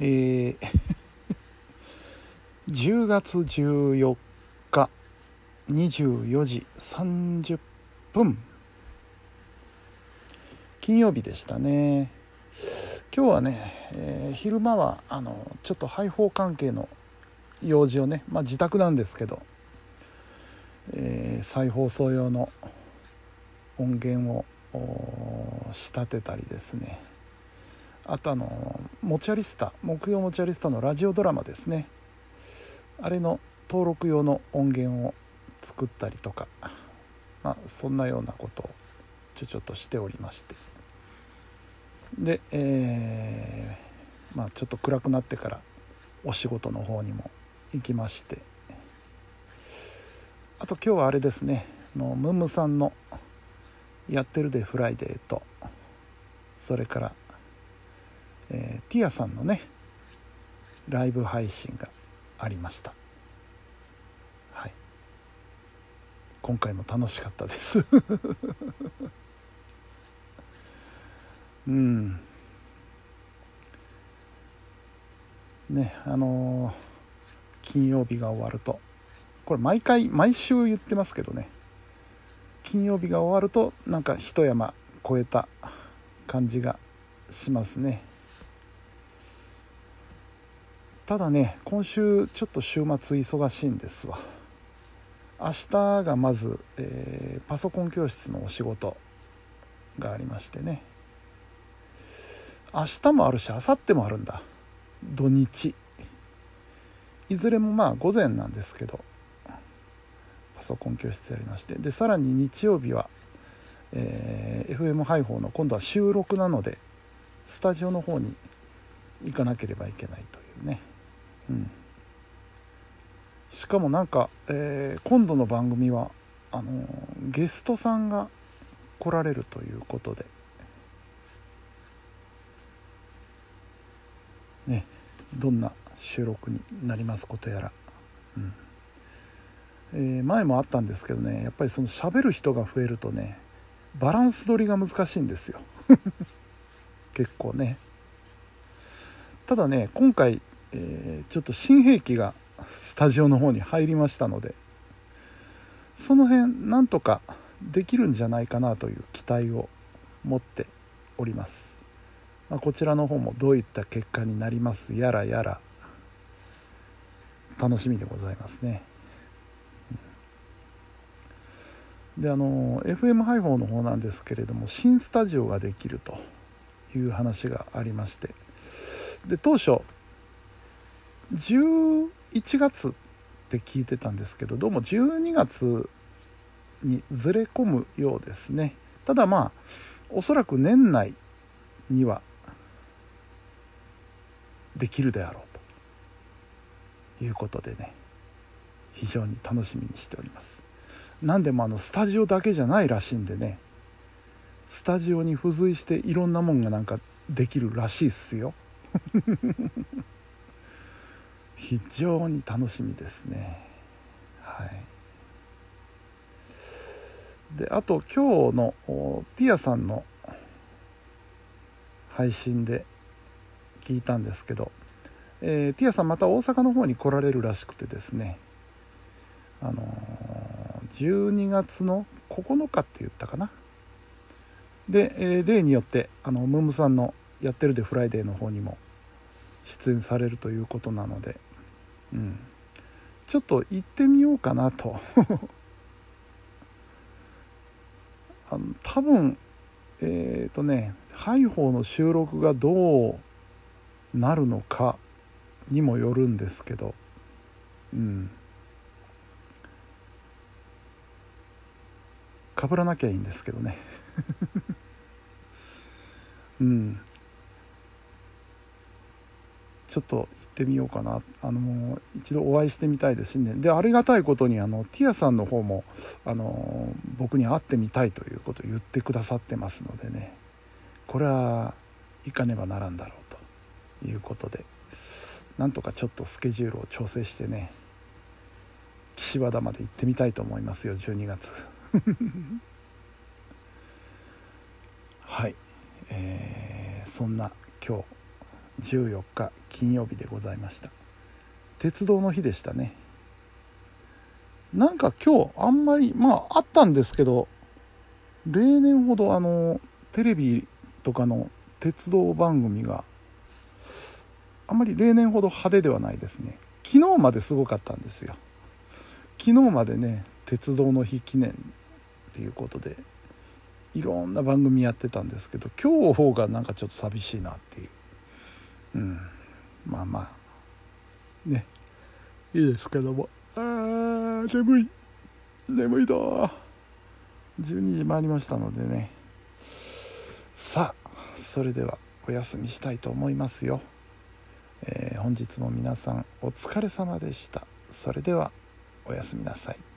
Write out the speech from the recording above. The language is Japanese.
えー、10月14日24時30分。金曜日でしたね。今日はね、えー、昼間はあのちょっと配報関係の用事をね、まあ、自宅なんですけど、えー、再放送用の音源を仕立てたりですね。あとあのモチャリスタ木曜モチャリスタのラジオドラマですね。あれの登録用の音源を作ったりとかまあそんなようなことをちょちょっとしておりまして。で、えー、まあちょっと暗くなってからお仕事の方にも行きまして。あと今日はあれですね。のムムさんの「やってるでフライデーと」それからえー、ティアさんのねライブ配信がありました。はい。今回も楽しかったです。うん。ねあのー、金曜日が終わるとこれ毎回毎週言ってますけどね。金曜日が終わるとなんか一山越えた感じがしますね。ただね今週ちょっと週末忙しいんですわ。明日がまず、えー、パソコン教室のお仕事がありましてね。明日もあるし明後日もあるんだ。土日。いずれもまあ午前なんですけどパソコン教室やりまして。でさらに日曜日は、えー、FM 配報の今度は収録なのでスタジオの方に行かなければいけないというね。うん、しかもなんか、えー、今度の番組はあのー、ゲストさんが来られるということで。ねどんな収録になりますことやら、うん。えー、前もあったんですけどねやっぱりその喋る人が増えるとねバランス取りが難しいんですよ。結構ね。ただね今回えー、ちょっと新兵器がスタジオの方に入りましたのでその辺なんとかできるんじゃないかなという期待を持っております、まあ、こちらの方もどういった結果になりますやらやら楽しみでございますね。であの FM 配報の方なんですけれども新スタジオができるという話がありましてで当初11月って聞いてたんですけどどうも12月にずれ込むようですね。ただまあおそらく年内にはできるであろうということでね非常に楽しみにしております。何でもあのスタジオだけじゃないらしいんでねスタジオに付随していろんなもんがなんかできるらしいっすよ。非常に楽しみですね。はい。であと今日のティアさんの配信で聞いたんですけど、えー、ティアさんまた大阪の方に来られるらしくてですね。あのー、12月の9日って言ったかな。で、えー、例によってあのムームさんの「やってるでフライデー」の方にも出演されるということなのでうん、ちょっと行ってみようかなと。あの多分えっ、ー、とねハイホーの収録がどうなるのかにもよるんですけど。うん。かぶらなきゃいいんですけどね。うん。ちょっと行ってみようかな。あの一度お会いしてみたいですしね。でありがたいことにあのティアさんの方もあの僕に会ってみたいということを言ってくださってますのでね。これは行かねばならんだろうということで。なんとかちょっとスケジュールを調整してね岸和田まで行ってみたいと思いますよ12月。はい、えー、そんな今日14日金曜日でございました。鉄道の日でしたね。なんか今日あんまりまああったんですけど例年ほどあのテレビとかの鉄道番組があんまり例年ほど派手ではないですね。昨日まですごかったんですよ。昨日までね鉄道の日記念っていうことでいろんな番組やってたんですけど今日の方がなんかちょっと寂しいなっていう。うん。まあまあ。ね。いいですけども。あー眠い。眠いだ12時回りましたのでね。さあそれではお休みしたいと思いますよ、えー本日も皆さんお疲れ様でした。それではおやすみなさい。